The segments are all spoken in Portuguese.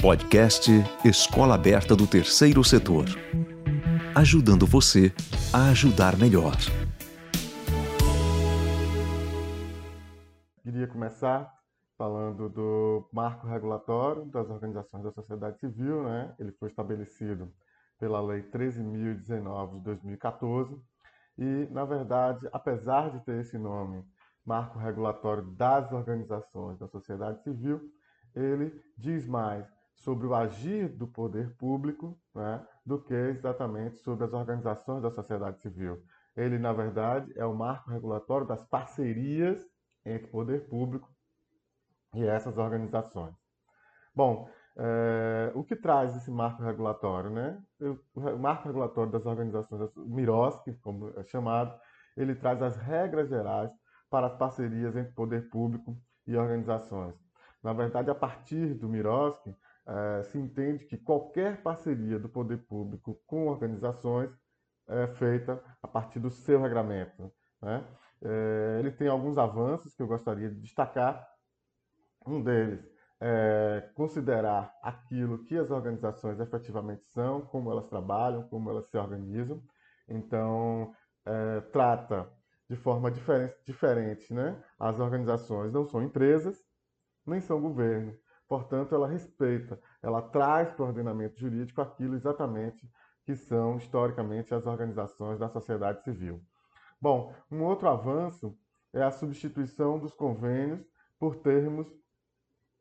Podcast Escola Aberta do Terceiro Setor. Ajudando você a ajudar melhor. Queria começar falando do marco regulatório das organizações da sociedade civil, né? Ele foi estabelecido pela Lei 13.019 de 2014 e, na verdade, apesar de ter esse nome, Marco Regulatório das Organizações da Sociedade Civil, ele diz mais sobre o agir do poder público né, do que exatamente sobre as organizações da sociedade civil. Ele, na verdade, é o marco regulatório das parcerias entre o poder público e essas organizações. Bom, é, o que traz esse marco regulatório? Né? O marco regulatório das organizações, o MIROSC, como é chamado, ele traz as regras gerais para as parcerias entre poder público e organizações. Na verdade, a partir do MIROSC, é, se entende que qualquer parceria do poder público com organizações é feita a partir do seu regramento. Né? É, ele tem alguns avanços que eu gostaria de destacar. Um deles é considerar aquilo que as organizações efetivamente são, como elas trabalham, como elas se organizam. Então, é, trata de forma diferente, diferente né? As organizações não são empresas, nem são governo. Portanto, ela respeita, ela traz para o ordenamento jurídico aquilo exatamente que são historicamente as organizações da sociedade civil. Bom, um outro avanço é a substituição dos convênios por termos,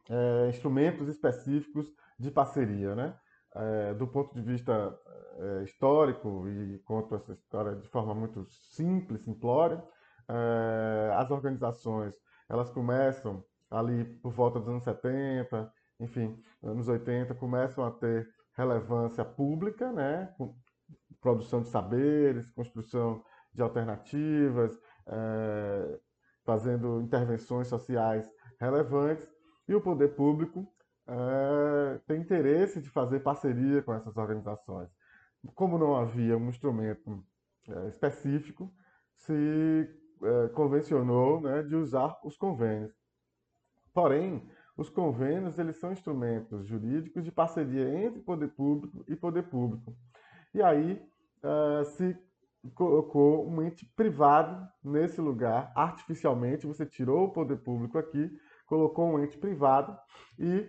é, instrumentos específicos de parceria. Né? É, do ponto de vista é, histórico, e conto essa história de forma muito simples, simplória, é, as organizações elas começam ali por volta dos anos 70, enfim, anos 80, começam a ter relevância pública, né? Com produção de saberes, construção de alternativas, é, fazendo intervenções sociais relevantes, e o poder público é, tem interesse de fazer parceria com essas organizações. Como não havia um instrumento é, específico, se convencionou né, de usar os convênios. Porém, os convênios eles são instrumentos jurídicos de parceria entre poder público e poder público. E aí uh, se colocou um ente privado nesse lugar, artificialmente, você tirou o poder público aqui, colocou um ente privado e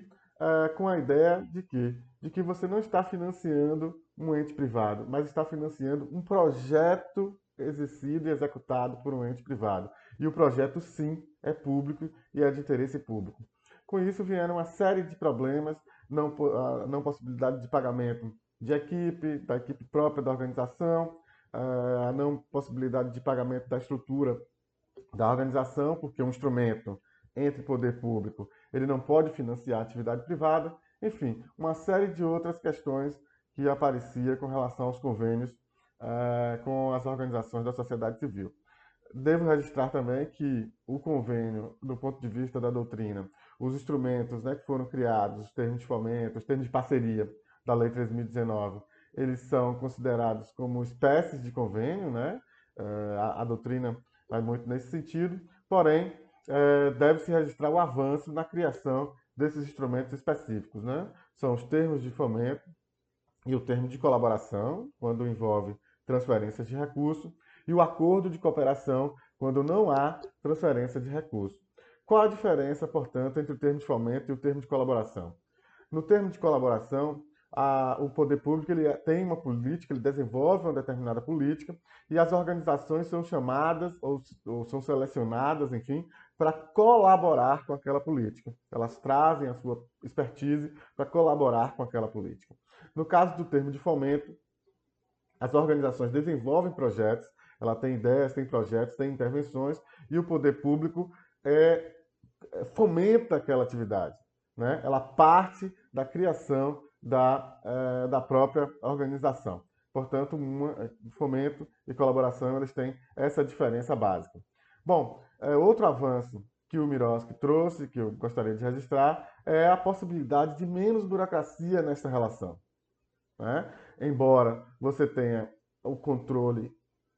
uh, com a ideia de que, de que você não está financiando um ente privado, mas está financiando um projeto exercido e executado por um ente privado. E o projeto, sim, é público e é de interesse público. Com isso, vieram uma série de problemas, não, a não possibilidade de pagamento de equipe, da equipe própria da organização, a não possibilidade de pagamento da estrutura da organização, porque um instrumento entre poder público ele não pode financiar atividade privada, enfim, uma série de outras questões que aparecia com relação aos convênios uh, com as organizações da sociedade civil. Devo registrar também que o convênio, do ponto de vista da doutrina, os instrumentos né, que foram criados, os termos de fomento, os termos de parceria da Lei 3.019, eles são considerados como espécies de convênio, né? Eh, a, a doutrina vai muito nesse sentido, porém, é, deve-se registrar o avanço na criação desses instrumentos específicos, né? São os termos de fomento e o termo de colaboração, quando envolve transferências de recursos, e o acordo de cooperação, quando não há transferência de recursos. Qual a diferença, portanto, entre o termo de fomento e o termo de colaboração? No termo de colaboração, a, o poder público ele tem uma política, ele desenvolve uma determinada política e as organizações são chamadas ou, ou são selecionadas, enfim, para colaborar com aquela política. Elas trazem a sua expertise para colaborar com aquela política. No caso do termo de fomento, as organizações desenvolvem projetos, ela tem ideias, tem projetos, tem intervenções, e o poder público é, é, fomenta aquela atividade. Né? Ela parte da criação da, é, da própria organização. Portanto, uma, é, fomento e colaboração eles têm essa diferença básica. Bom, é, outro avanço que o Miroski trouxe, que eu gostaria de registrar, é a possibilidade de menos burocracia nessa relação. Né? Embora você tenha o controle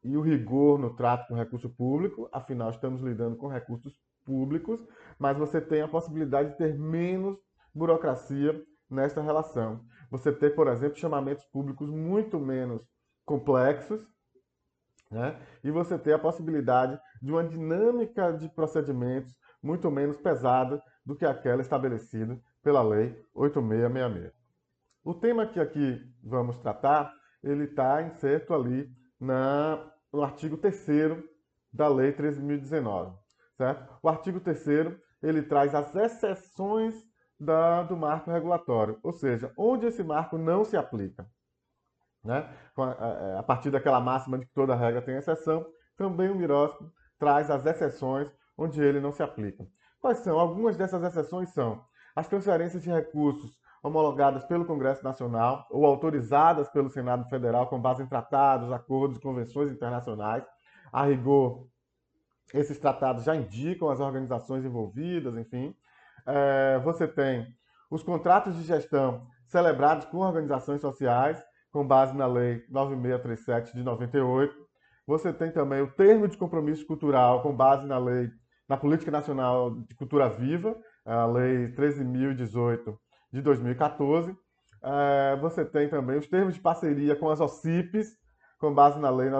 e o rigor no trato com recurso público, afinal estamos lidando com recursos públicos, mas você tem a possibilidade de ter menos burocracia nesta relação. Você ter, por exemplo, chamamentos públicos muito menos complexos, né? e você ter a possibilidade de uma dinâmica de procedimentos muito menos pesada do que aquela estabelecida pela Lei 8666. O tema que aqui vamos tratar, ele está inserto ali na, no artigo 3 da Lei 13.019, certo? O artigo 3 ele traz as exceções da, do marco regulatório, ou seja, onde esse marco não se aplica. Né? A, partir daquela máxima de que toda regra tem exceção, também o Mirosco traz as exceções onde ele não se aplica. Quais são? Algumas dessas exceções são as transferências de recursos homologadas pelo Congresso Nacional ou autorizadas pelo Senado Federal com base em tratados, acordos e convenções internacionais. A rigor, esses tratados já indicam as organizações envolvidas, enfim. É, você tem os contratos de gestão celebrados com organizações sociais, com base na Lei 9637 de 98. Você tem também o termo de compromisso cultural, com base na Lei, na Política Nacional de Cultura Viva, a Lei 13.018 de 2014. É, você tem também os termos de parceria com as OCIPs, com base na Lei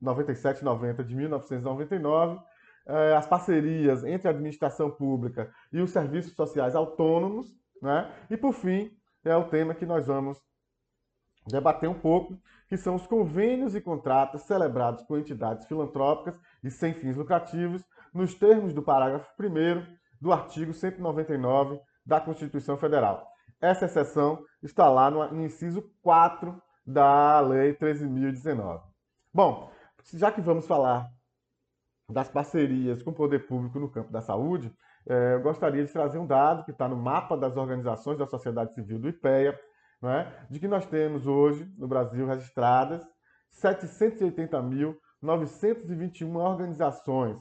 9790 de 1999, é, as parcerias entre a administração pública e os serviços sociais autônomos, né? e por fim, é o tema que nós vamos debater um pouco, que são os convênios e contratos celebrados com entidades filantrópicas e sem fins lucrativos, nos termos do parágrafo 1 do artigo 199 da Constituição Federal. Essa exceção está lá no inciso 4 da Lei 13.019. Bom, já que vamos falar das parcerias com o poder público no campo da saúde, é, eu gostaria de trazer um dado que está no mapa das organizações da sociedade civil do IPEA, é? de que nós temos hoje no Brasil registradas 780.921 organizações.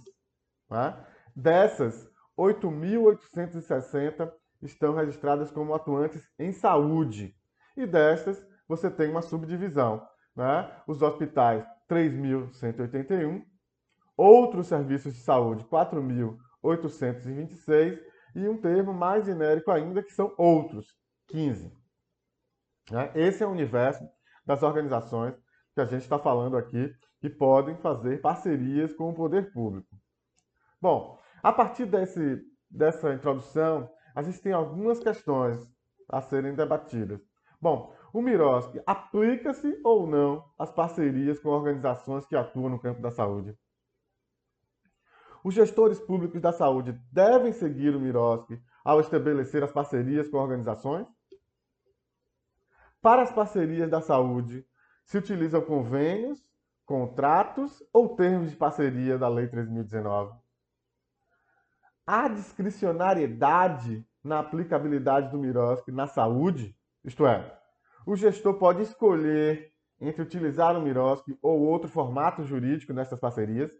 É? Dessas, 8.860 estão registradas como atuantes em saúde. E destas, você tem uma subdivisão. Né? Os hospitais, 3.181. Outros serviços de saúde, 4.826. E um termo mais genérico ainda, que são outros, 15. Né? Esse é o universo das organizações que a gente está falando aqui, que podem fazer parcerias com o poder público. Bom, a partir desse, dessa introdução, a gente tem algumas questões a serem debatidas. Bom, o Mirosk aplica-se ou não às parcerias com organizações que atuam no campo da saúde? Os gestores públicos da saúde devem seguir o Mirosk ao estabelecer as parcerias com organizações? Para as parcerias da saúde, se utilizam convênios, contratos ou termos de parceria da Lei 3019? Há discricionariedade na aplicabilidade do MIROSC na saúde? Isto é, o gestor pode escolher entre utilizar o MIROSC ou outro formato jurídico nessas parcerias?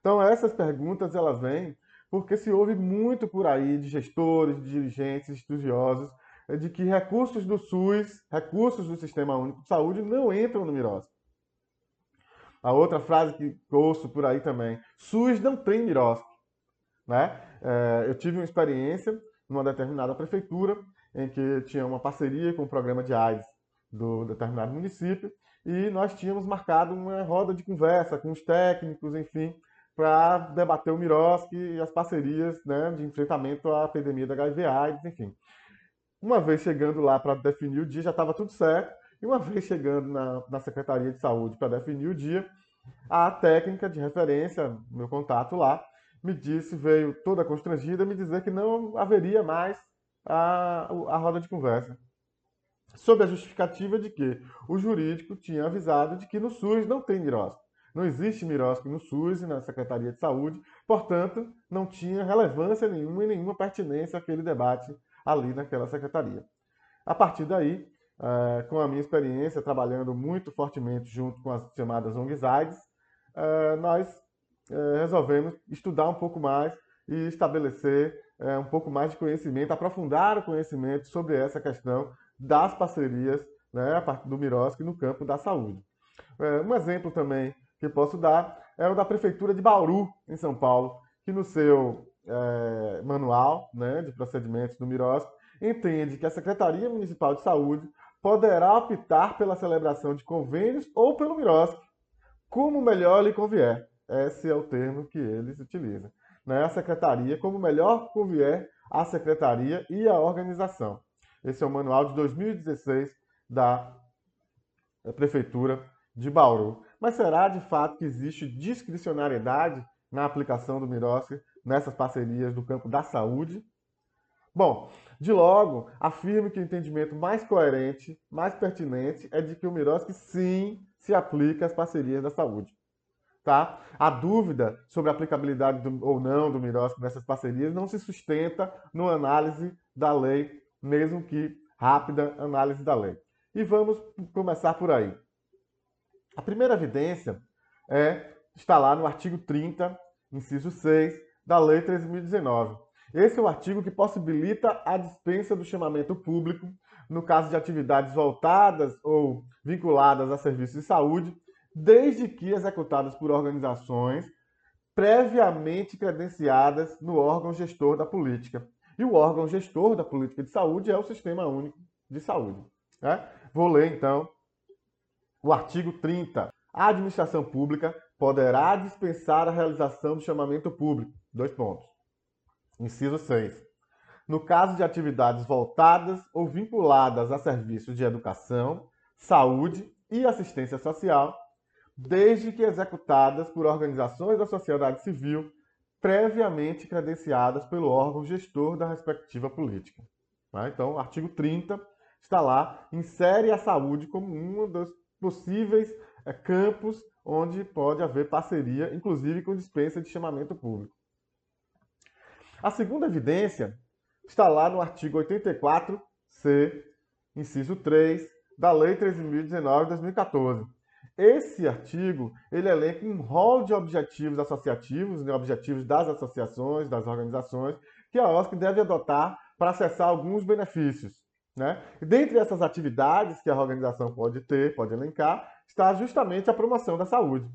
Então, essas perguntas elas vêm porque se ouve muito por aí de gestores, de dirigentes, estudiosos, de que recursos do SUS, recursos do Sistema Único de Saúde não entram no MIROSC. A outra frase que ouço por aí também, SUS não tem MIROSC. Né? É, eu tive uma experiência numa determinada prefeitura, em que tinha uma parceria com o programa de AIDS do determinado município, e nós tínhamos marcado uma roda de conversa com os técnicos, enfim, para debater o Mirosk e as parcerias né, de enfrentamento à epidemia da HIV-AIDS, enfim. Uma vez chegando lá para definir o dia, já estava tudo certo, e uma vez chegando na, na Secretaria de Saúde para definir o dia, a técnica de referência, meu contato lá, me disse, veio toda constrangida, me dizer que não haveria mais a, a roda de conversa. Sob a justificativa de que o jurídico tinha avisado de que no SUS não tem mirosco. Não existe mirosco no SUS e na Secretaria de Saúde, portanto, não tinha relevância nenhuma e nenhuma pertinência àquele debate ali naquela secretaria. A partir daí, eh, com a minha experiência trabalhando muito fortemente junto com as chamadas ONGs AIDS, eh, nós é, resolvemos estudar um pouco mais e estabelecer é, um pouco mais de conhecimento, aprofundar o conhecimento sobre essa questão das parcerias né, a partir do Miroski no campo da saúde. É, um exemplo também que posso dar é o da Prefeitura de Bauru, em São Paulo, que no seu é, manual né, de procedimentos do Miroski, entende que a Secretaria Municipal de Saúde poderá optar pela celebração de convênios ou pelo MIROSC, como melhor lhe convier. Esse é o termo que eles utilizam. Né? A secretaria, como melhor convier à secretaria e à organização. Esse é o manual de 2016 da Prefeitura de Bauru. Mas será de fato que existe discricionariedade na aplicação do MIROSC nessas parcerias do campo da saúde? Bom, de logo, afirmo que o entendimento mais coerente, mais pertinente, é de que o MIROSC sim se aplica às parcerias da saúde. Tá? A dúvida sobre a aplicabilidade do, ou não do MIROSC nessas parcerias não se sustenta no análise da lei, mesmo que rápida análise da lei. E vamos começar por aí. A primeira evidência é, está lá no artigo 30, inciso 6, da Lei 13.019. Esse é o artigo que possibilita a dispensa do chamamento público no caso de atividades voltadas ou vinculadas a serviços de saúde, desde que executadas por organizações previamente credenciadas no órgão gestor da política. E o órgão gestor da política de saúde é o Sistema Único de Saúde. Né? Vou ler então o artigo 30. A administração pública poderá dispensar a realização do chamamento público. Dois pontos. Inciso 6. No caso de atividades voltadas ou vinculadas a serviços de educação, saúde e assistência social, desde que executadas por organizações da sociedade civil previamente credenciadas pelo órgão gestor da respectiva política. Tá? Então, artigo 30 está lá, insere a saúde como um dos possíveis é, campos onde pode haver parceria, inclusive com dispensa de chamamento público. A segunda evidência está lá no artigo 84C, inciso 3, da Lei 13.019 de 2014. Esse artigo, ele elenca um rol de objetivos associativos, né, objetivos das associações, das organizações, que a OSC deve adotar para acessar alguns benefícios. Né? Dentre essas atividades que a organização pode ter, pode elencar, está justamente a promoção da saúde.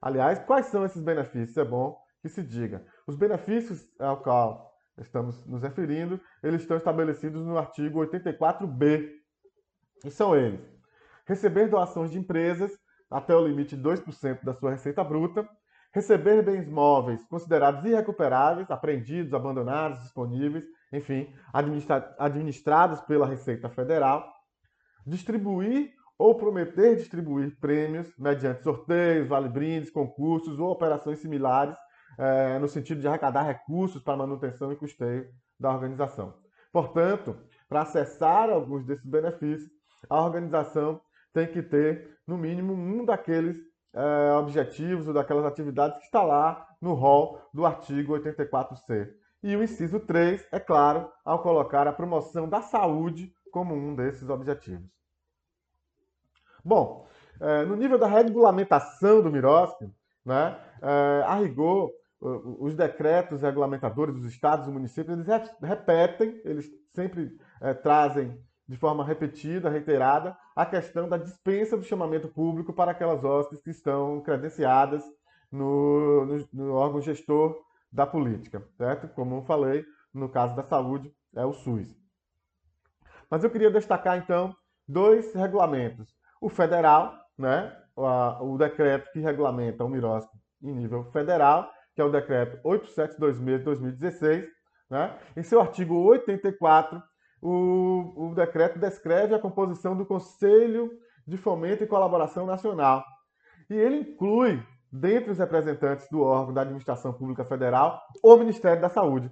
Aliás, quais são esses benefícios? É bom que se diga. Os benefícios ao qual estamos nos referindo, eles estão estabelecidos no artigo 84b. E são eles: receber doações de empresas até o limite de 2% da sua receita bruta, receber bens móveis considerados irrecuperáveis, apreendidos, abandonados, disponíveis, enfim, administra administrados pela Receita Federal, distribuir ou prometer distribuir prêmios mediante sorteios, vale-brindes, concursos ou operações similares, é, no sentido de arrecadar recursos para manutenção e custeio da organização. Portanto, para acessar alguns desses benefícios, a organização tem que ter, no mínimo, um daqueles é, objetivos ou daquelas atividades que está lá no rol do artigo 84C. E o inciso 3, é claro, ao colocar a promoção da saúde como um desses objetivos. Bom, é, no nível da regulamentação do MIROSC, né, é, a rigor, os decretos regulamentadores dos estados e municípios, eles repetem, eles sempre é, trazem de forma repetida, reiterada, a questão da dispensa do chamamento público para aquelas hóspedes que estão credenciadas no, no, no órgão gestor da política, certo? Como eu falei, no caso da saúde, é o SUS. Mas eu queria destacar, então, dois regulamentos. O federal, né? o decreto que regulamenta o MIROSC em nível federal, que é o decreto 8726 de 2016. Né? Em seu artigo 84, o, o decreto descreve a composição do Conselho de Fomento e Colaboração Nacional. E ele inclui dentre os representantes do órgão da administração pública federal, o Ministério da Saúde.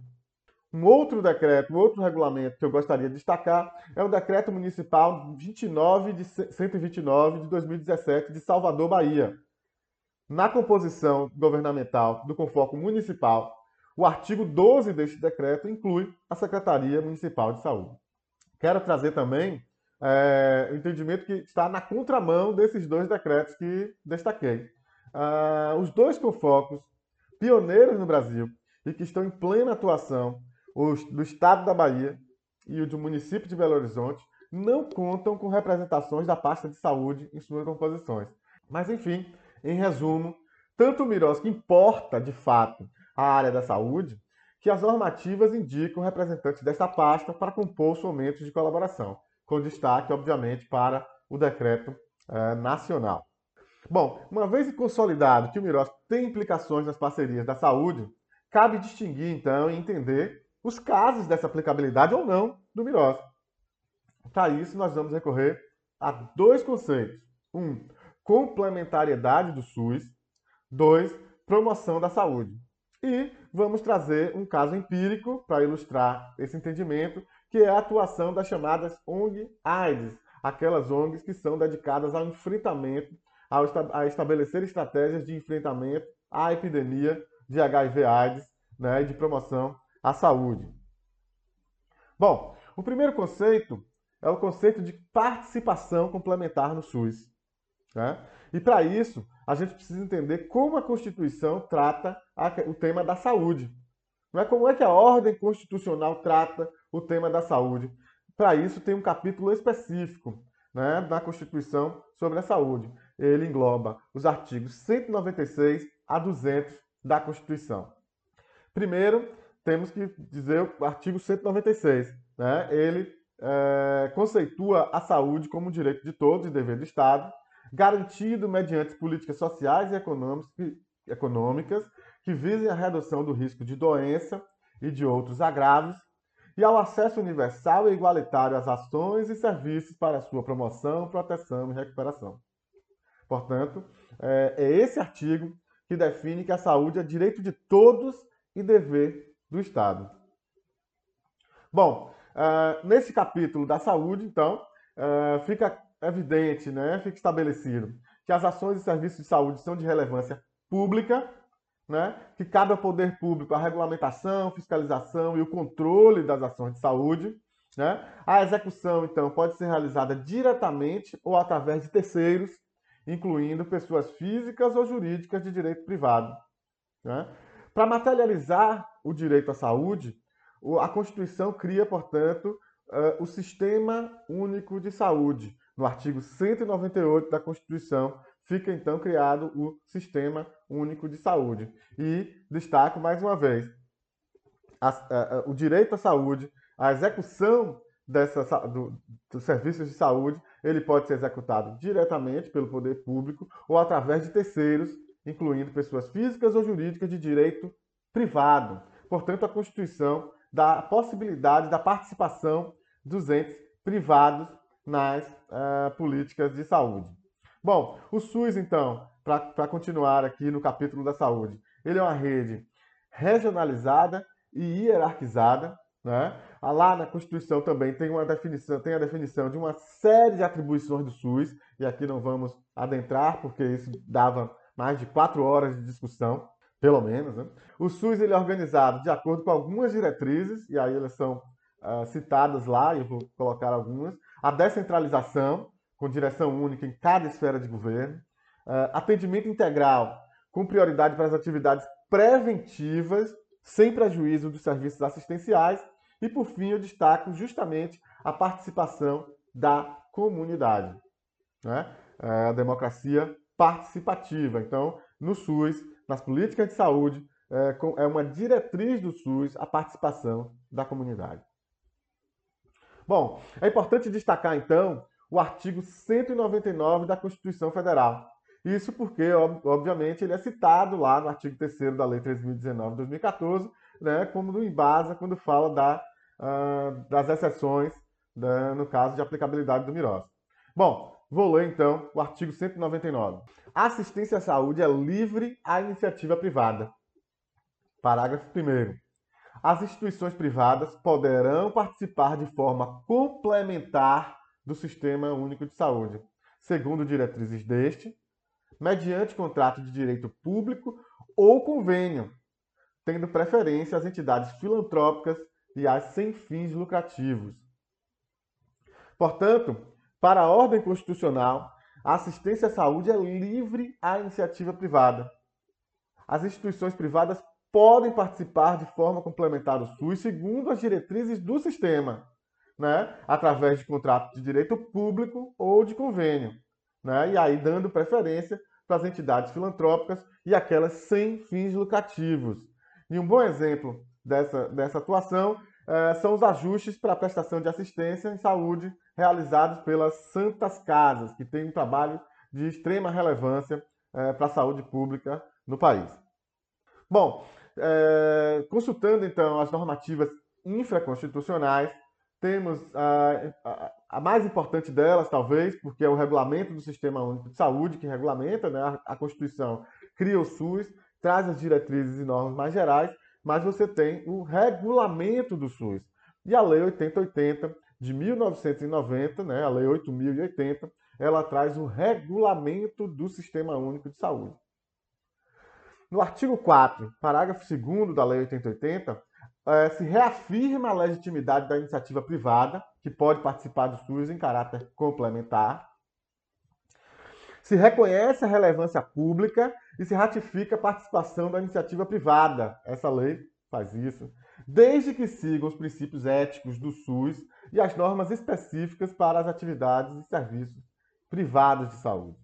Um outro decreto, um outro regulamento que eu gostaria de destacar é o Decreto Municipal 29 de 129 de 2017 de Salvador, Bahia. Na composição governamental do Confoco Municipal, o artigo 12 deste decreto inclui a Secretaria Municipal de Saúde. Quero trazer também é, o entendimento que está na contramão desses dois decretos que destaquei uh, os dois confocos pioneiros no Brasil e que estão em plena atuação, os do estado da Bahia e o do município de Belo Horizonte, não contam com representações da pasta de saúde em suas composições. Mas, enfim, em resumo, tanto o Miros que importa, de fato, a área da saúde, que as normativas indicam representantes desta pasta para compor os fomentos de colaboração, com destaque, obviamente, para o decreto eh, nacional. Bom, uma vez consolidado que o MIROS tem implicações nas parcerias da saúde, cabe distinguir, então, e entender os casos dessa aplicabilidade ou não do MIROS. Para isso, nós vamos recorrer a dois conceitos. Um, complementariedade do SUS. Dois, promoção da saúde. E vamos trazer um caso empírico para ilustrar esse entendimento, que é a atuação das chamadas ONG-AIDS, aquelas ONGs que são dedicadas ao enfrentamento, ao a estabelecer estratégias de enfrentamento à epidemia de HIV-AIDS né, e de promoção à saúde. Bom, o primeiro conceito é o conceito de participação complementar no SUS. Né? E para isso, a gente precisa entender como a Constituição trata o tema da saúde. Não é como é que a ordem constitucional trata o tema da saúde. Para isso, tem um capítulo específico né, na Constituição sobre a saúde. Ele engloba os artigos 196 a 200 da Constituição. Primeiro, temos que dizer o artigo 196. Né? Ele é, conceitua a saúde como direito de todos e dever do Estado, garantido mediante políticas sociais e econômicas que visem a redução do risco de doença e de outros agravos, e ao acesso universal e igualitário às ações e serviços para sua promoção, proteção e recuperação. Portanto, é, é esse artigo que define que a saúde é direito de todos e dever do Estado. Bom, uh, nesse capítulo da saúde, então, uh, fica evidente, né, fica estabelecido que as ações e serviços de saúde são de relevância pública, né, que cabe ao poder público a regulamentação, fiscalização e o controle das ações de saúde. Né? A execução, então, pode ser realizada diretamente ou através de terceiros, incluindo pessoas físicas ou jurídicas de direito privado. Né? Para materializar o direito à saúde, a Constituição cria, portanto, o Sistema Único de Saúde, no artigo 198 da Constituição, fica então criado o Sistema Único de Saúde. E destaco mais uma vez: a, a, a, o direito à saúde, a execução dessa, do, dos serviços de saúde, ele pode ser executado diretamente pelo poder público ou através de terceiros, incluindo pessoas físicas ou jurídicas de direito privado. Portanto, a Constituição dá a possibilidade da participação dos entes privados nas uh, políticas de saúde. Bom, o SUS, então, para continuar aqui no capítulo da saúde, ele é uma rede regionalizada e hierarquizada, né? Ah, lá na Constituição também tem uma definição, tem a definição de uma série de atribuições do SUS, e aqui não vamos adentrar, porque isso dava mais de quatro horas de discussão, pelo menos. Né? O SUS ele é organizado de acordo com algumas diretrizes, e aí elas são uh, citadas lá, e eu vou colocar algumas, a descentralização, com direção única em cada esfera de governo, uh, atendimento integral, com prioridade para as atividades preventivas, sem prejuízo dos serviços assistenciais, e por fim eu destaco justamente a participação da comunidade, né? Uh, a democracia participativa. Então, no SUS, nas políticas de saúde, é, é uma diretriz do SUS a participação da comunidade. Bom, é importante destacar então o artigo 199 da Constituição Federal. Isso porque, obviamente, ele é citado lá no artigo 3 da Lei 3.019 de 2014, né, como no embasa quando fala da, uh, das exceções, né, no caso de aplicabilidade do MIROS. Bom, vou ler então o artigo 199. A assistência à saúde é livre à iniciativa privada. Parágrafo 1 as instituições privadas poderão participar de forma complementar do Sistema Único de Saúde, segundo diretrizes deste, mediante contrato de direito público ou convênio, tendo preferência às entidades filantrópicas e às sem fins lucrativos. Portanto, para a ordem constitucional, a assistência à saúde é livre à iniciativa privada. As instituições privadas podem participar de forma complementar do SUS segundo as diretrizes do sistema, né? através de contrato de direito público ou de convênio, né? e aí dando preferência para as entidades filantrópicas e aquelas sem fins lucrativos. E um bom exemplo dessa, dessa atuação eh, são os ajustes para a prestação de assistência em saúde realizados pelas Santas Casas, que tem um trabalho de extrema relevância eh, para a saúde pública no país. Bom, eh, consultando então as normativas infraconstitucionais, temos a, a, a, mais importante delas, talvez, porque é o regulamento do Sistema Único de Saúde, que regulamenta, né? a, a Constituição cria o SUS, traz as diretrizes e normas mais gerais, mas você tem o regulamento do SUS. E a Lei 8080 de 1990, né, a Lei 8080, ela traz o regulamento do Sistema Único de Saúde. No artigo 4, parágrafo 2 da Lei 8080, eh, se reafirma a legitimidade da iniciativa privada, que pode participar do SUS em caráter complementar. Se reconhece a relevância pública e se ratifica a participação da iniciativa privada. Essa lei faz isso, desde que sigam os princípios éticos do SUS e as normas específicas para as atividades e serviços privados de saúde.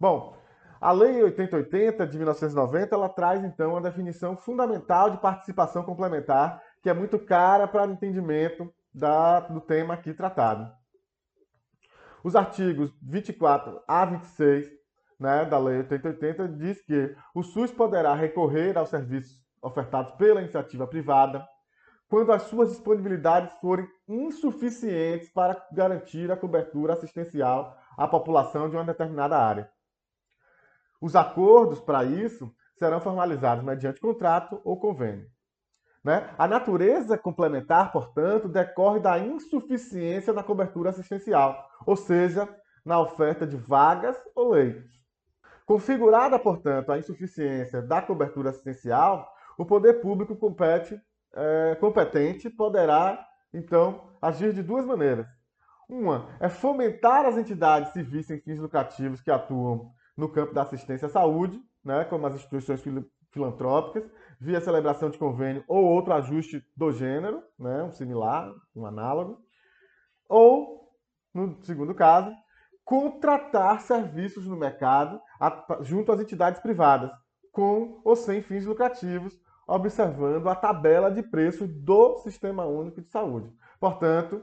Bom, a Lei 8080 de 1990 ela traz então uma definição fundamental de participação complementar, que é muito cara para o entendimento da, do tema aqui tratado. Os artigos 24 a 26 né, da Lei 8080 diz que o SUS poderá recorrer aos serviços ofertados pela iniciativa privada quando as suas disponibilidades forem insuficientes para garantir a cobertura assistencial à população de uma determinada área. Os acordos para isso serão formalizados mediante contrato ou convênio. Né? A natureza complementar, portanto, decorre da insuficiência na cobertura assistencial, ou seja, na oferta de vagas ou leitos. Configurada, portanto, a insuficiência da cobertura assistencial, o poder público compete, é, competente poderá, então, agir de duas maneiras. Uma é fomentar as entidades civis sem fins lucrativos que atuam no campo da assistência à saúde, né, como as instituições filantrópicas, via celebração de convênio ou outro ajuste do gênero, né, um similar, um análogo. Ou, no segundo caso, contratar serviços no mercado junto às entidades privadas, com ou sem fins lucrativos, observando a tabela de preço do Sistema Único de Saúde. Portanto,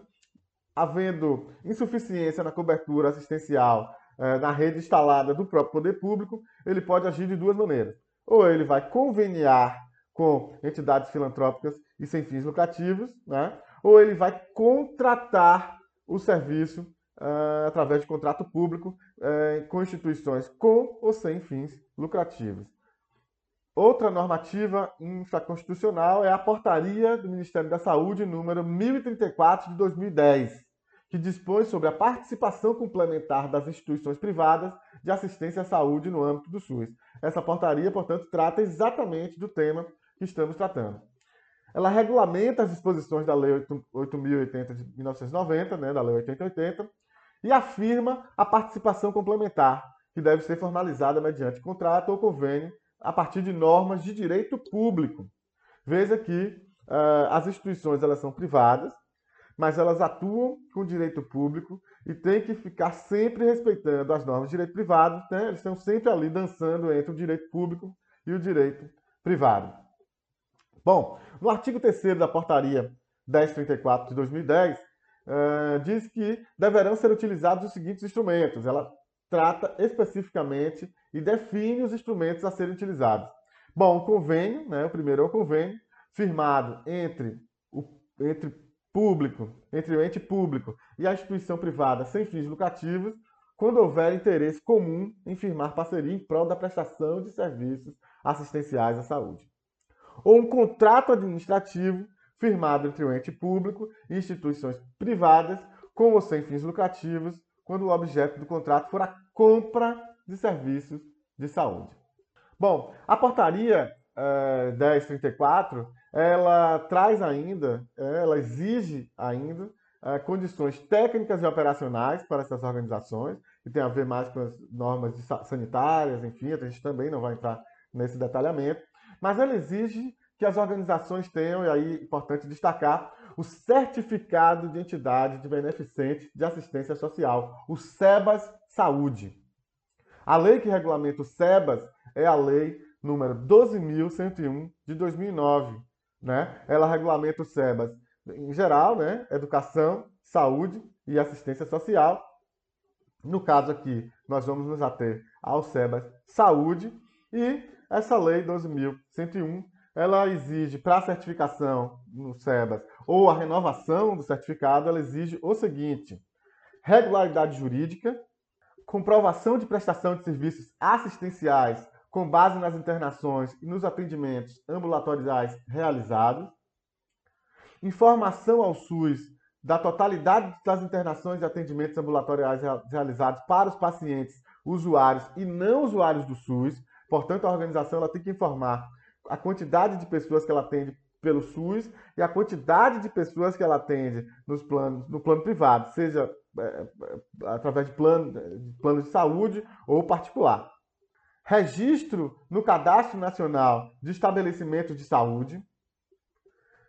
havendo insuficiência na cobertura assistencial na rede instalada do próprio poder público, ele pode agir de duas maneiras. Ou ele vai conveniar com entidades filantrópicas e sem fins lucrativos, né? ou ele vai contratar o serviço uh, através de contrato público uh, com instituições com ou sem fins lucrativos. Outra normativa infraconstitucional é a portaria do Ministério da Saúde número 1034 de 2010, que dispõe sobre a participação complementar das instituições privadas de assistência à saúde no âmbito do SUS. Essa portaria, portanto, trata exatamente do tema que estamos tratando. Ela regulamenta as disposições da Lei 8.080 de 1990, né, da Lei 8080, e afirma a participação complementar, que deve ser formalizada mediante contrato ou convênio a partir de normas de direito público. Veja que uh, as instituições elas são privadas, mas elas atuam com direito público e têm que ficar sempre respeitando as normas de direito privado. Né? Eles estão sempre ali dançando entre o direito público e o direito privado. Bom, no artigo 3 da portaria 1034 de 2010, uh, diz que deverão ser utilizados os seguintes instrumentos. Ela trata especificamente e define os instrumentos a serem utilizados. Bom, o convênio, né, o primeiro é o convênio, firmado entre o entre público, entre o ente público e a instituição privada sem fins lucrativos, quando houver interesse comum em firmar parceria em prol da prestação de serviços assistenciais à saúde. Ou um contrato administrativo firmado entre o ente público e instituições privadas, com ou sem fins lucrativos, quando o objeto do contrato for a compra de serviços de saúde. Bom, a portaria é, 1034, ela traz ainda, é, ela exige ainda é, condições técnicas e operacionais para essas organizações, que tem a ver mais com as normas sanitárias, enfim, a gente também não vai entrar nesse detalhamento, mas ela exige que as organizações tenham, e aí é importante destacar, o certificado de entidade de beneficente de assistência social, o SEBAS Saúde. A lei que regulamenta o SEBAS é a Lei número 12.101 de 2009. Né? Ela regulamenta os SEBAS em geral, né? educação, saúde e assistência social. No caso aqui, nós vamos nos ater ao SEBAS saúde e essa lei 12.101 ela exige para a certificação no SEBAS ou a renovação do certificado, ela exige o seguinte: regularidade jurídica, comprovação de prestação de serviços assistenciais com base nas internações e nos atendimentos ambulatoriais realizados, informação ao SUS da totalidade das internações e atendimentos ambulatoriais realizados para os pacientes usuários e não usuários do SUS. Portanto, a organização ela tem que informar a quantidade de pessoas que ela atende pelo SUS e a quantidade de pessoas que ela atende nos planos, no plano privado, seja é, através de plano, de plano de saúde ou particular. Registro no Cadastro Nacional de Estabelecimentos de Saúde.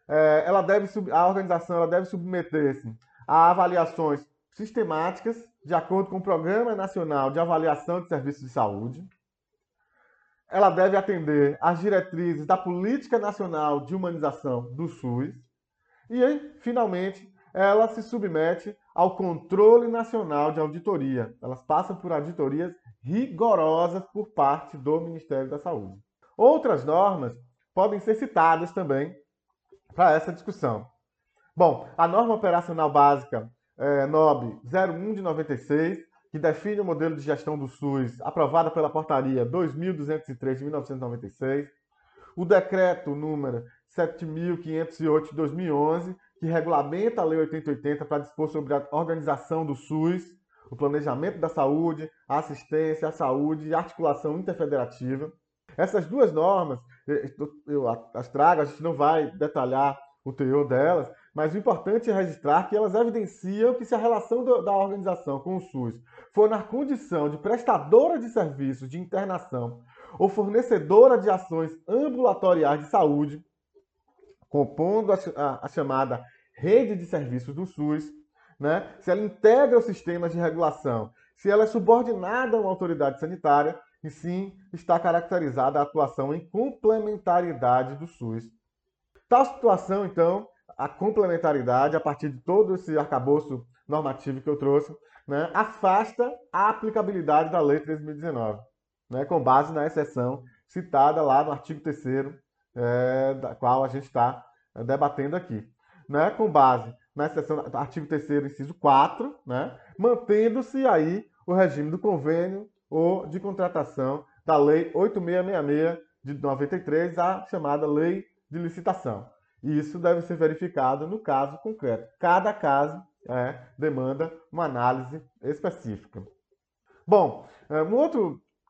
É, ela deve, a organização ela deve submeter-se a avaliações sistemáticas de acordo com o Programa Nacional de Avaliação de Serviços de Saúde. Ela deve atender às diretrizes da Política Nacional de Humanização do SUS. E, finalmente, ela se submete ao controle nacional de auditoria. Elas passam por auditorias rigorosas por parte do Ministério da Saúde. Outras normas podem ser citadas também para essa discussão. Bom, a norma operacional básica é, NOB 01 de 96, que define o modelo de gestão do SUS, aprovada pela portaria 2203 de 1996, o decreto número 7508 de 2011, que regulamenta a Lei 8080 para dispor sobre a organização do SUS, o planejamento da saúde, a assistência à saúde e articulação interfederativa. Essas duas normas, eu as trago, a gente não vai detalhar o teor delas, mas o importante é registrar que elas evidenciam que se a relação do, da organização com o SUS for na condição de prestadora de serviços de internação ou fornecedora de ações ambulatoriais de saúde, compondo a, a, a chamada rede de serviços do SUS, né? se ela integra os sistemas de regulação, se ela é subordinada a uma autoridade sanitária, e sim está caracterizada a atuação em complementariedade do SUS. Tal situação, então, a complementariedade, a partir de todo esse arcabouço normativo que eu trouxe, né, afasta a aplicabilidade da Lei 3.019, né, com base na exceção citada lá no artigo 3 é, da qual a gente está é, debatendo aqui. Né, com base na do artigo 3 inciso 4, né, mantendo-se aí o regime do convênio ou de contratação da Lei 8666 de 93, a chamada Lei de Licitação. E isso deve ser verificado no caso concreto. Cada caso é, demanda uma análise específica. Bom, é, uma outra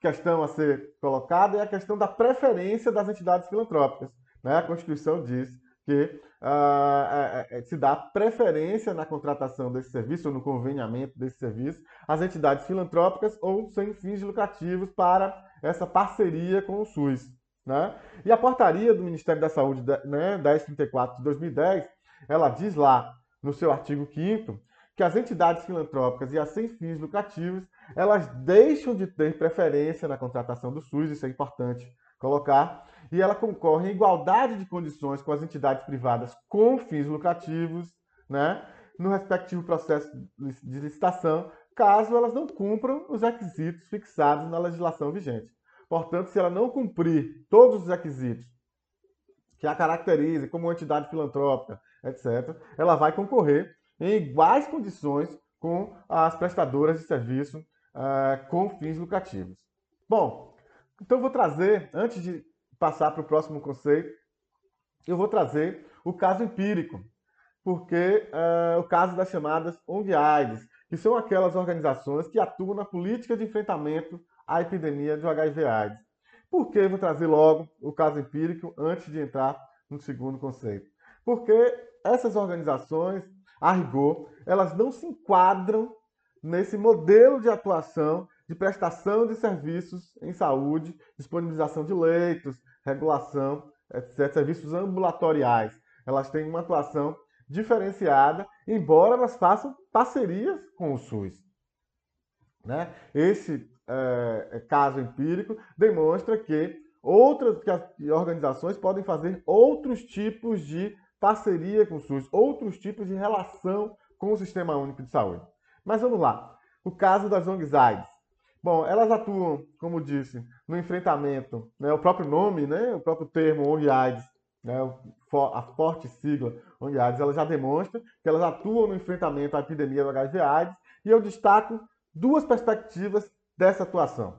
questão a ser colocada é a questão da preferência das entidades filantrópicas. Né? A Constituição diz que uh, se dá preferência na contratação desse serviço ou no conveniamento desse serviço às entidades filantrópicas ou sem fins lucrativos para essa parceria com o SUS. Né? E a portaria do Ministério da Saúde, né, 1034 de 2010, ela diz lá, no seu artigo 5 que as entidades filantrópicas e as sem fins lucrativos, elas deixam de ter preferência na contratação do SUS, isso é importante colocar, e ela concorre em igualdade de condições com as entidades privadas com fins lucrativos, né, no respectivo processo de licitação, caso elas não cumpram os requisitos fixados na legislação vigente. Portanto, se ela não cumprir todos os requisitos que a caracterizem como entidade filantrópica, etc., ela vai concorrer em iguais condições com as prestadoras de serviço uh, com fins lucrativos. Bom, então vou trazer, antes de passar para o próximo conceito, eu vou trazer o caso empírico, porque uh, o caso das chamadas ONG-AIDS, que são aquelas organizações que atuam na política de enfrentamento à epidemia de HIV-AIDS. Por que eu vou trazer logo o caso empírico antes de entrar no segundo conceito? Porque essas organizações, a rigor, elas não se enquadram nesse modelo de atuação de prestação de serviços em saúde, disponibilização de leitos, regulação, etc., serviços ambulatoriais. Elas têm uma atuação diferenciada, embora elas façam parcerias com o SUS. Né? Esse é, caso empírico demonstra que outras que as organizações podem fazer outros tipos de parceria com o SUS, outros tipos de relação com o Sistema Único de Saúde. Mas vamos lá. O caso das ONGs AIDS. Bom, elas atuam, como disse, no enfrentamento, né, o próprio nome, né, o próprio termo ONG AIDS, né, a forte sigla ONG AIDS, ela já demonstra que elas atuam no enfrentamento à epidemia do HIV AIDS, e eu destaco duas perspectivas dessa atuação.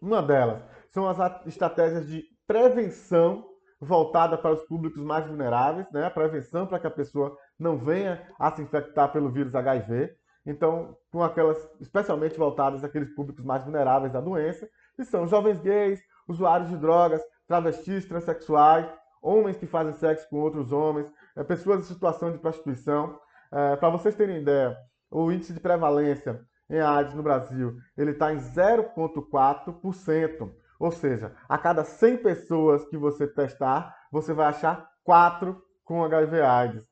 Uma delas são as estratégias de prevenção voltada para os públicos mais vulneráveis, né? A prevenção para que a pessoa não venha a se infectar pelo vírus HIV. Então, com aquelas especialmente voltadas àqueles públicos mais vulneráveis da doença, que são jovens gays, usuários de drogas, travestis, transexuais, homens que fazem sexo com outros homens, é, pessoas em situação de prostituição. É, para vocês terem ideia, o índice de prevalência em AIDS no Brasil ele está em 0,4%. Ou seja, a cada 100 pessoas que você testar, você vai achar 4 com HIV AIDS.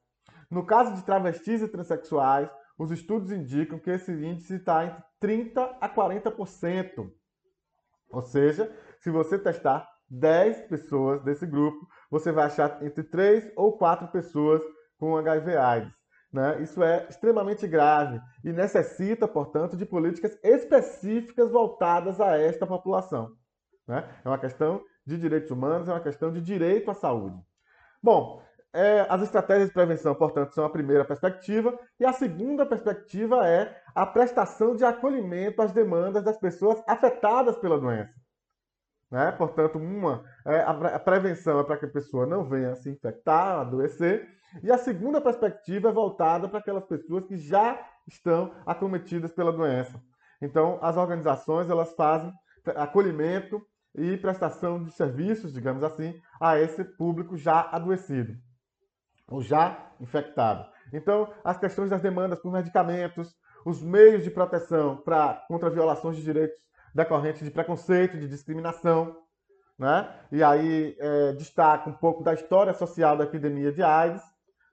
No caso de travestis e transexuais, os estudos indicam que esse índice está entre 30% a 40%. Ou seja, se você testar 10 pessoas desse grupo, você vai achar entre 3 ou 4 pessoas com HIV AIDS. Né? Isso é extremamente grave e necessita, portanto, de políticas específicas voltadas a esta população. Né? É uma questão de direitos humanos, é uma questão de direito à saúde. Bom, é, as estratégias de prevenção, portanto, são a primeira perspectiva, e a segunda perspectiva é a prestação de acolhimento às demandas das pessoas afetadas pela doença. Né? Portanto, uma é, a prevenção é para que a pessoa não venha se infectar, adoecer, e a segunda perspectiva é voltada para aquelas pessoas que já estão acometidas pela doença. Então, as organizações elas fazem acolhimento e prestação de serviços, digamos assim, a esse público já adoecido ou já infectado. Então, as questões das demandas por medicamentos, os meios de proteção para contra violações de direitos decorrentes de preconceito, de discriminação, né? E aí é, destaca um pouco da história social da epidemia de AIDS,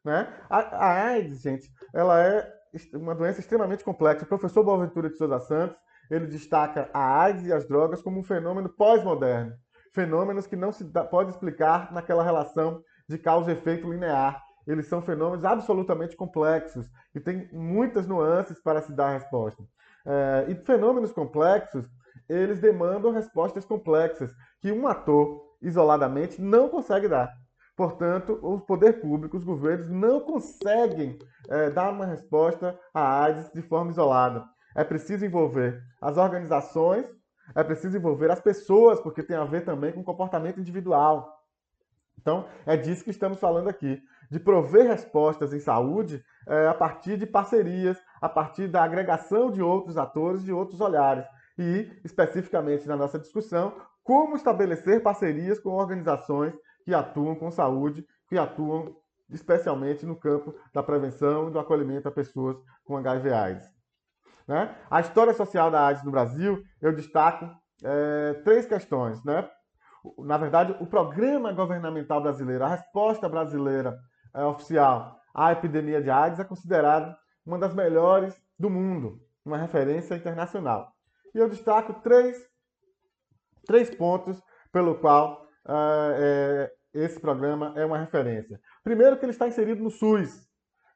né? A, a AIDS, gente, ela é uma doença extremamente complexa. O professor Boaventura de Souza Santos ele destaca a AIDS e as drogas como um fenômeno pós-moderno, fenômenos que não se pode explicar naquela relação de causa e efeito linear. Eles são fenômenos absolutamente complexos e tem muitas nuances para se dar a resposta. É, e fenômenos complexos, eles demandam respostas complexas que um ator isoladamente não consegue dar. Portanto, o poder público, os governos, não conseguem é, dar uma resposta à AIDS de forma isolada. É preciso envolver as organizações, é preciso envolver as pessoas, porque tem a ver também com comportamento individual. Então, é disso que estamos falando aqui, de prover respostas em saúde é, a partir de parcerias, a partir da agregação de outros atores, de outros olhares. E, especificamente na nossa discussão, como estabelecer parcerias com organizações que atuam com saúde, que atuam especialmente no campo da prevenção e do acolhimento a pessoas com HIV/AIDS. Né? A história social da AIDS no Brasil, eu destaco é, três questões. Né? Na verdade, o programa governamental brasileiro, a resposta brasileira é, oficial à epidemia de AIDS é considerada uma das melhores do mundo, uma referência internacional. E eu destaco três, três pontos pelo qual é, esse programa é uma referência. Primeiro, que ele está inserido no SUS,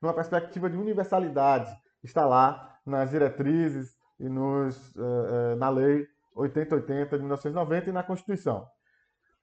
numa perspectiva de universalidade. Está lá nas diretrizes e nos, uh, na Lei 8080 de 1990 e na Constituição.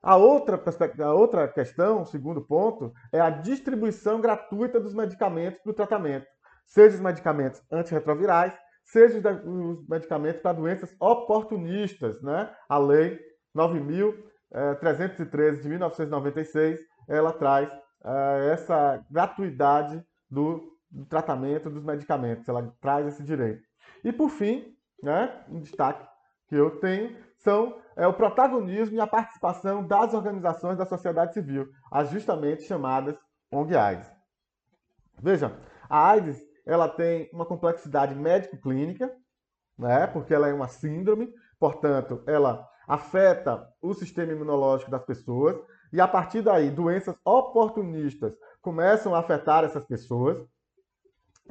A outra, a outra questão, segundo ponto, é a distribuição gratuita dos medicamentos para o tratamento, seja os medicamentos antirretrovirais, seja os medicamentos para doenças oportunistas. Né? A Lei 9.313 de 1996, ela traz uh, essa gratuidade do do tratamento dos medicamentos, ela traz esse direito. E por fim, né, um destaque que eu tenho são é, o protagonismo e a participação das organizações da sociedade civil, as justamente chamadas ONG AIDS. Veja, a AIDS ela tem uma complexidade médico-clínica, né, porque ela é uma síndrome, portanto, ela afeta o sistema imunológico das pessoas, e a partir daí, doenças oportunistas começam a afetar essas pessoas,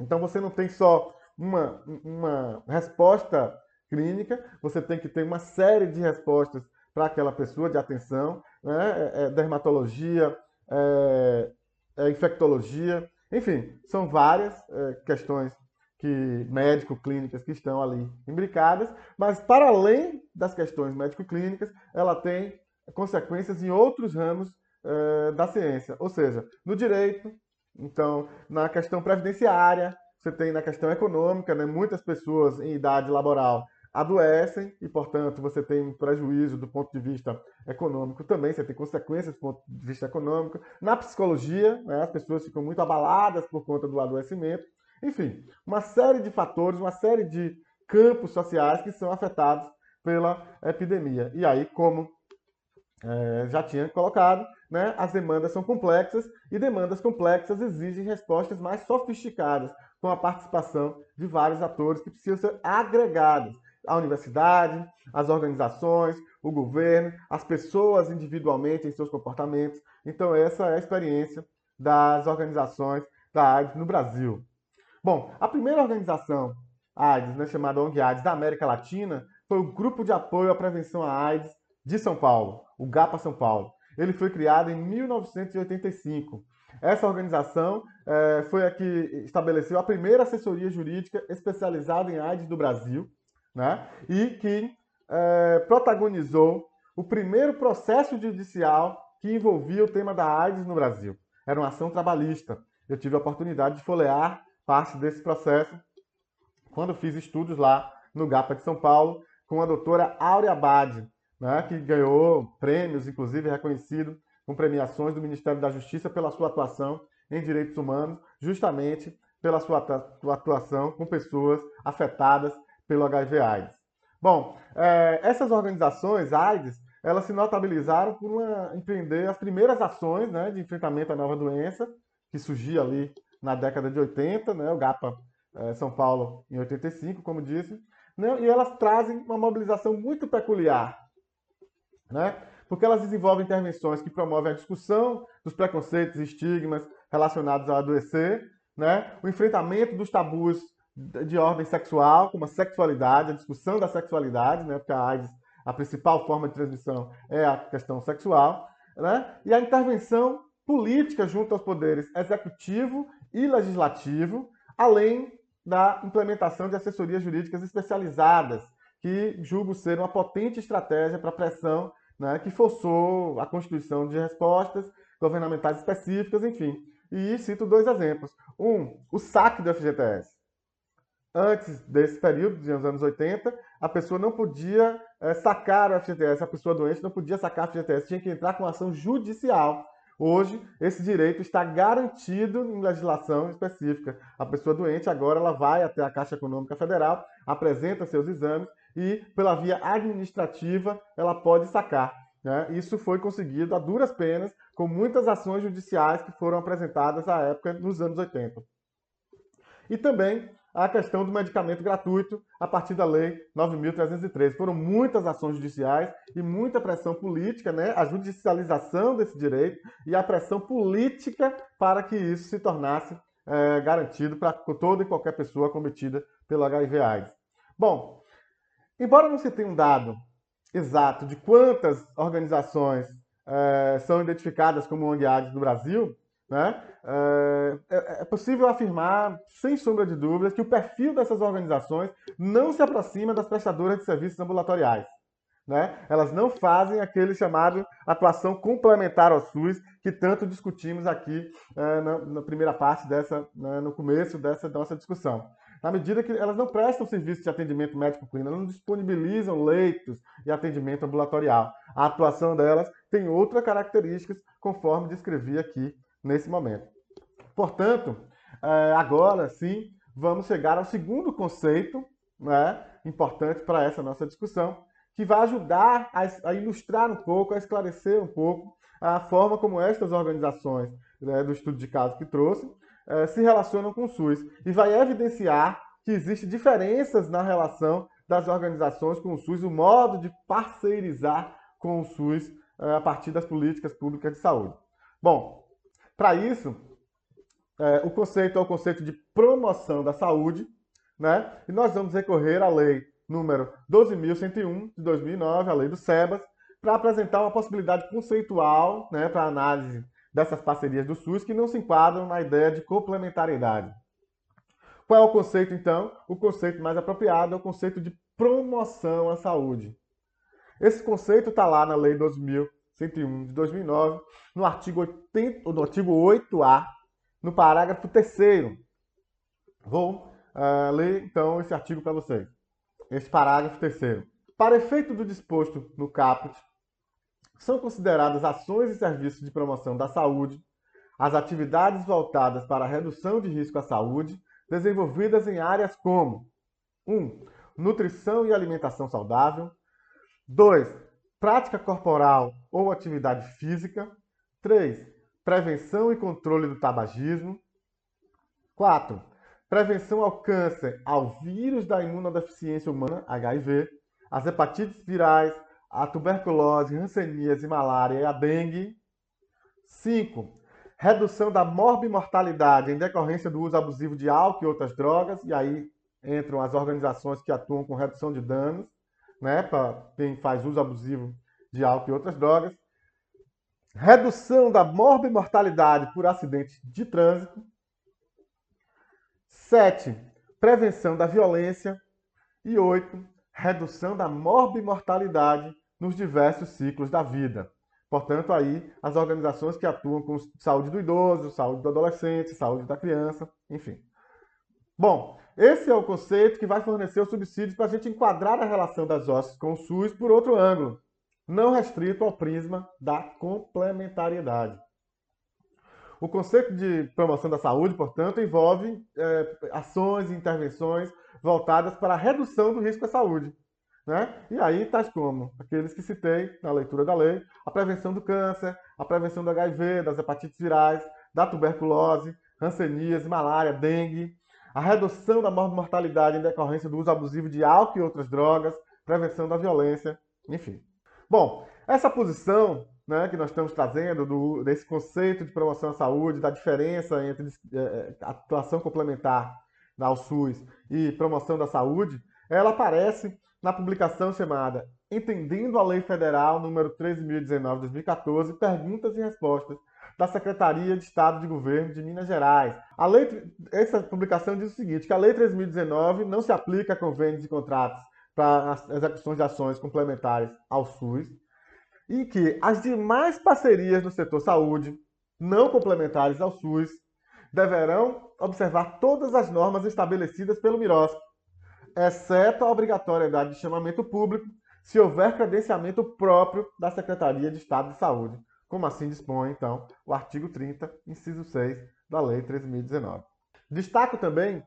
então você não tem só uma, uma resposta clínica, você tem que ter uma série de respostas para aquela pessoa de atenção, né? é, é dermatologia, é, é, infectologia, enfim, são várias é, questões que médico-clínicas que estão ali imbricadas, mas para além das questões médico-clínicas, ela tem consequências em outros ramos é, da ciência, ou seja, no direito, então na questão previdenciária, você tem na questão econômica, né, muitas pessoas em idade laboral adoecem e, portanto, você tem um prejuízo do ponto de vista econômico também, você tem consequências do ponto de vista econômico. Na psicologia, né, as pessoas ficam muito abaladas por conta do adoecimento. Enfim, uma série de fatores, uma série de campos sociais que são afetados pela epidemia. E aí, como é, já tinha colocado, né, as demandas são complexas e demandas complexas exigem respostas mais sofisticadas, com a participação de vários atores que precisam ser agregados a universidade, as organizações, o governo, as pessoas individualmente em seus comportamentos. Então, essa é a experiência das organizações da AIDS no Brasil. Bom, a primeira organização AIDS, né, chamada ONG AIDS da América Latina, foi o Grupo de Apoio à Prevenção à AIDS de São Paulo, o GAPA São Paulo. Ele foi criado em 1985. Essa organização é, foi a que estabeleceu a primeira assessoria jurídica especializada em AIDS do Brasil né? e que é, protagonizou o primeiro processo judicial que envolvia o tema da AIDS no Brasil. Era uma ação trabalhista. Eu tive a oportunidade de folhear parte desse processo quando fiz estudos lá no GAPA de São Paulo com a doutora Áurea Abad, né, que ganhou prêmios, inclusive reconhecido com premiações do Ministério da Justiça pela sua atuação em direitos humanos, justamente pela sua atuação com pessoas afetadas pelo HIV/AIDS. Bom, é, essas organizações AIDS, elas se notabilizaram por uma, empreender as primeiras ações né, de enfrentamento à nova doença, que surgia ali na década de 80, né, o GAPA é, São Paulo em 85, como disse, né, e elas trazem uma mobilização muito peculiar, né, porque elas desenvolvem intervenções que promovem a discussão dos preconceitos e estigmas relacionados ao adoecer, né, o enfrentamento dos tabus de ordem sexual, como a sexualidade, a discussão da sexualidade, né? porque a AIDS, a principal forma de transmissão é a questão sexual, né? e a intervenção política junto aos poderes executivo e legislativo, além da implementação de assessorias jurídicas especializadas, que julgo ser uma potente estratégia para pressão né, que forçou a constituição de respostas governamentais específicas, enfim. E cito dois exemplos. Um, o saque do FGTS antes desse período, dos anos 80, a pessoa não podia é, sacar o FGTS, a pessoa doente não podia sacar o FGTS, tinha que entrar com ação judicial. Hoje, esse direito está garantido em legislação específica. A pessoa doente agora ela vai até a Caixa Econômica Federal, apresenta seus exames e, pela via administrativa, ela pode sacar. Né? Isso foi conseguido a duras penas, com muitas ações judiciais que foram apresentadas à época, nos anos 80. E também a questão do medicamento gratuito a partir da Lei 9.313. Foram muitas ações judiciais e muita pressão política, né? a judicialização desse direito e a pressão política para que isso se tornasse é, garantido para toda e qualquer pessoa cometida pelo HIV/AIDS. Bom, embora não se tenha um dado exato de quantas organizações é, são identificadas como ONG-AIDS no Brasil, né? É, é, é possível afirmar, sem sombra de dúvidas, que o perfil dessas organizações não se aproxima das prestadoras de serviços ambulatoriais. Né? Elas não fazem aquele chamado atuação complementar ao SUS que tanto discutimos aqui é, na, na, primeira parte dessa, né, no começo dessa nossa discussão. Na medida que elas não prestam serviço de atendimento médico clínico, elas não disponibilizam leitos e atendimento ambulatorial. A atuação delas tem outras características, conforme descrevi aqui nesse momento. Portanto, é, agora sim, vamos chegar ao segundo conceito né, importante para essa nossa discussão, que vai ajudar a, ilustrar um pouco, a esclarecer um pouco a forma como estas organizações né, do estudo de caso que trouxe é, se relacionam com o SUS e vai evidenciar que existem diferenças na relação das organizações com o SUS, o modo de parceirizar com o SUS é, a partir das políticas públicas de saúde. Bom, para isso, é, o conceito é o conceito de promoção da saúde, né? E nós vamos recorrer à lei número 12.101 de 2009, a lei do SEBAS, para apresentar uma possibilidade conceitual né, para análise dessas parcerias do SUS que não se enquadram na ideia de complementariedade. Qual é o conceito, então? O conceito mais apropriado é o conceito de promoção à saúde. Esse conceito está lá na Lei 2.101 de 2009, no artigo, 80, no artigo 8A, no parágrafo 3 Vou uh, ler, então, esse artigo para vocês. Esse parágrafo 3 Para efeito do disposto no caput, são consideradas ações e serviços de promoção da saúde as atividades voltadas para a redução de risco à saúde desenvolvidas em áreas como 1. Um, nutrição e alimentação saudável. 2. Prática corporal ou atividade física. 3. Prevenção e controle do tabagismo. 4. Prevenção ao câncer, ao vírus da imunodeficiência humana, HIV, as hepatites virais, a tuberculose, hanseníase, malária e a dengue. 5 redução da morbimortalidade em decorrência do uso abusivo de álcool e outras drogas, e aí entram as organizações que atuam com redução de danos, né, para quem faz uso abusivo de álcool e outras drogas. Redução da morbimortalidade por acidente de trânsito. 7. Prevenção da violência. E 8. Redução da morbimortalidade nos diversos ciclos da vida. Portanto, aí as organizações que atuam com saúde do idoso, saúde do adolescente, saúde da criança, enfim. Bom, esse é o conceito que vai fornecer os subsídios para a gente enquadrar a relação das OSCs com o SUS por outro ângulo, não restrito ao prisma da complementariedade. O conceito de promoção da saúde, portanto, envolve é, ações e intervenções voltadas para a redução do risco à saúde, né? E aí, tais como aqueles que citei na leitura da lei, a prevenção do câncer, a prevenção do HIV, das hepatites virais, da tuberculose, hanseníase, malária, dengue, a redução da mortalidade em decorrência do uso abusivo de álcool e outras drogas, prevenção da violência, enfim. Bom, essa posição né, que nós estamos trazendo do, desse conceito de promoção à saúde, da diferença entre é, atuação complementar ao SUS e promoção da saúde, ela aparece na publicação chamada Entendendo a Lei Federal número 13.019 de 2014, perguntas e respostas da Secretaria de Estado de Governo de Minas Gerais. A lei, essa publicação diz o seguinte, que a Lei 3.019 não se aplica a convênios e contratos para execuções de ações complementares ao SUS e que as demais parcerias no setor saúde, não complementares ao SUS, deverão observar todas as normas estabelecidas pelo MIROSP, exceto a obrigatoriedade de chamamento público, se houver credenciamento próprio da Secretaria de Estado de Saúde, como assim dispõe, então, o artigo 30, inciso 6 da Lei 13.019. Destaco também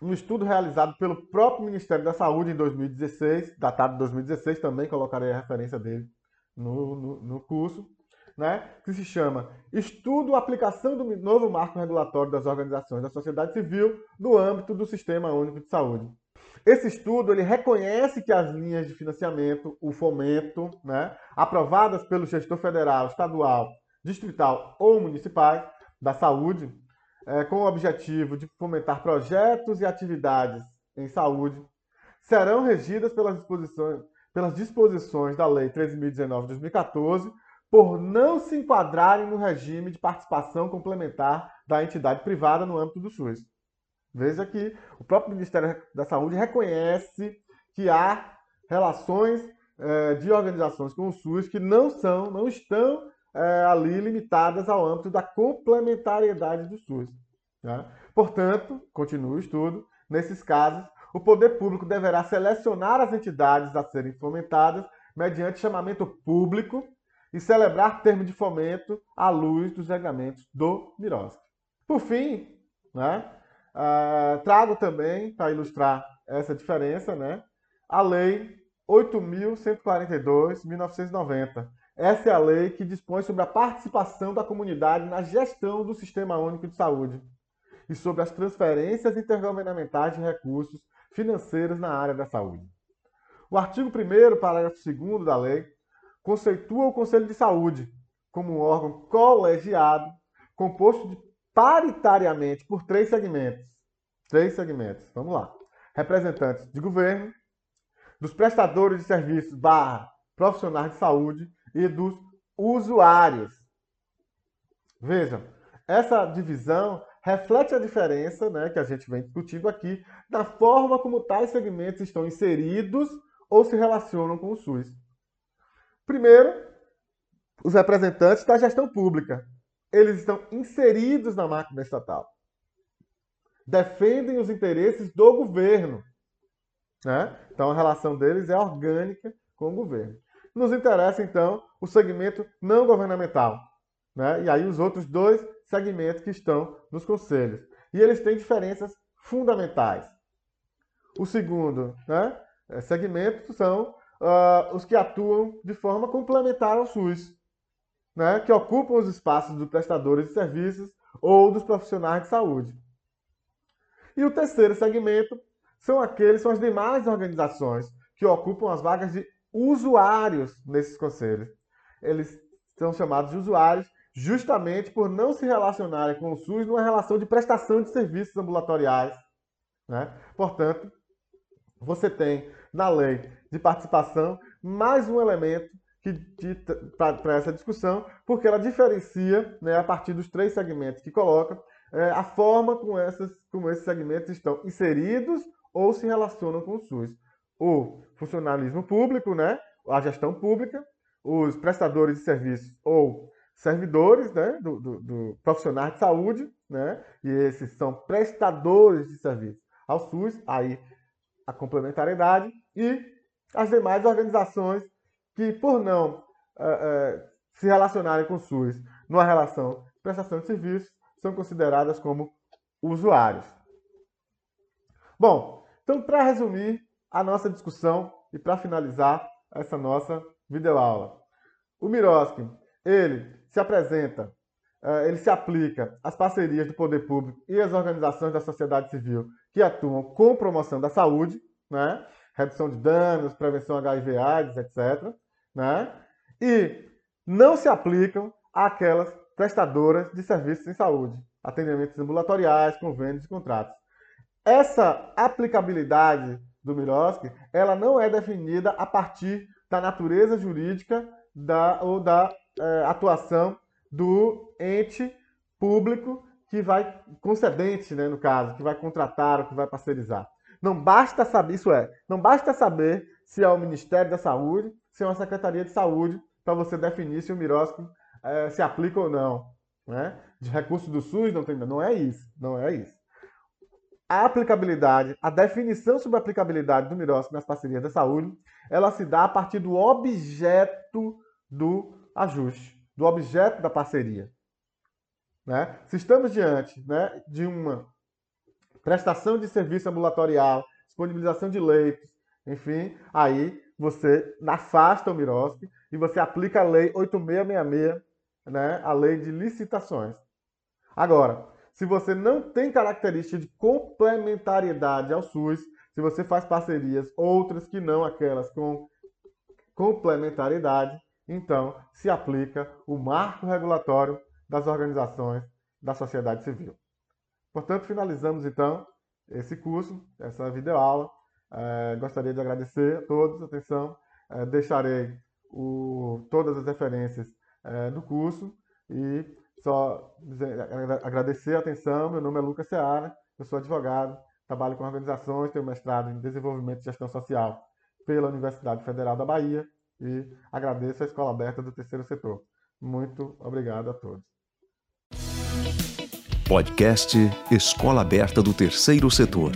um estudo realizado pelo próprio Ministério da Saúde em 2016, datado de 2016, também colocarei a referência dele no, no, no curso, né, que se chama Estudo Aplicação do Novo Marco Regulatório das Organizações da Sociedade Civil no âmbito do Sistema Único de Saúde. Esse estudo ele reconhece que as linhas de financiamento, o fomento, né, aprovadas pelo gestor federal, estadual, distrital ou municipais da saúde, é, com o objetivo de fomentar projetos e atividades em saúde, serão regidas pelas disposições, pelas disposições da Lei 13.019 de 2014, por não se enquadrarem no regime de participação complementar da entidade privada no âmbito do SUS. Veja que o próprio Ministério da Saúde reconhece que há relações é, de organizações com o SUS que não são, não estão é, ali limitadas ao âmbito da complementariedade do SUS. Né? Portanto, continua o estudo, nesses casos, o poder público deverá selecionar as entidades a serem fomentadas mediante chamamento público e celebrar termo de fomento à luz dos regulamentos do MIROSC. Por fim, né, Uh, trago também, para ilustrar essa diferença, né, a Lei 8.142-1990. Essa é a lei que dispõe sobre a participação da comunidade na gestão do Sistema Único de Saúde e sobre as transferências intergovernamentais de recursos financeiros na área da saúde. O artigo 1 parágrafo 2 da lei, conceitua o Conselho de Saúde como um órgão colegiado composto de paritariamente por três segmentos. Três segmentos. Vamos lá. Representantes de governo, dos prestadores de serviços barra profissionais de saúde e dos usuários. Veja, essa divisão reflete a diferença né, que a gente vem discutindo aqui da forma como tais segmentos estão inseridos ou se relacionam com o SUS. Primeiro, os representantes da gestão pública. Eles estão inseridos na máquina estatal. Defendem os interesses do governo. Né? Então, a relação deles é orgânica com o governo. Nos interessa, então, o segmento não governamental. Né? E aí, os outros dois segmentos que estão nos conselhos. E eles têm diferenças fundamentais. O segundo né, é, segmento são uh, os que atuam de forma complementar ao SUS, né, que ocupam os espaços dos prestadores de serviços ou dos profissionais de saúde. E o terceiro segmento são aqueles, são as demais organizações que ocupam as vagas de usuários nesses conselhos. Eles são chamados de usuários justamente por não se relacionarem com o SUS numa relação de prestação de serviços ambulatoriais. Né? Portanto, você tem na lei de participação mais um elemento para essa discussão, porque ela diferencia, né, a partir dos três segmentos que coloca, é, a forma como, essas, como esses segmentos estão inseridos ou se relacionam com o SUS. O funcionalismo público, né, a gestão pública, os prestadores de serviços ou servidores né, do, do, do de saúde, né, e esses são prestadores de serviços ao SUS, aí a complementariedade, e as demais organizações que, por não uh, uh, se relacionarem com o SUS numa relação de prestação de serviços, são consideradas como usuários. Bom, então, para resumir a nossa discussão e para finalizar essa nossa videoaula, o Miroski, ele se apresenta, eh, ele se aplica às parcerias do poder público e às organizações da sociedade civil que atuam com promoção da saúde, né? redução de danos, prevenção HIV/AIDS, etc. Né? E não se aplicam àquelas prestadoras de serviços em saúde, atendimentos ambulatoriais, convênios e contratos. Essa aplicabilidade do Miroski, ela não é definida a partir da natureza jurídica da, ou da é, atuação do ente público que vai, concedente, né, no caso, que vai contratar ou que vai parcerizar. Não basta saber, isso é, não basta saber se é o Ministério da Saúde, se é uma Secretaria de Saúde, para você definir se o Mirosco é, se aplica ou não. Né? De recurso do SUS, não, tem, não é isso, não é isso. A aplicabilidade, a definição sobre a aplicabilidade do Mirosco nas parcerias da saúde, ela se dá a partir do objeto do ajuste do objeto da parceria. Né? Se estamos diante né, de uma prestação de serviço ambulatorial, disponibilização de leitos, enfim, aí você afasta o Miroski e você aplica a lei 8666, né, a lei de licitações. Agora, se você não tem característica de complementariedade ao SUS, se você faz parcerias outras que não aquelas com complementariedade, então se aplica o marco regulatório das organizações da sociedade civil. Portanto, finalizamos então esse curso, essa videoaula. É, gostaria de agradecer a todos a atenção. É, deixarei o, todas as referências é, do curso e só dizer, agradecer a atenção. Meu nome é Lucas Seara, eu sou advogado, trabalho com organizações, tenho mestrado em Desenvolvimento e Gestão Social pela Universidade Federal da Bahia e agradeço a Escola Aberta do Terceiro Setor. Muito obrigado a todos. Podcast Escola Aberta do Terceiro Setor.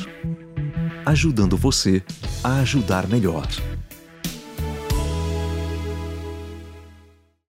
Ajudando você a ajudar melhor.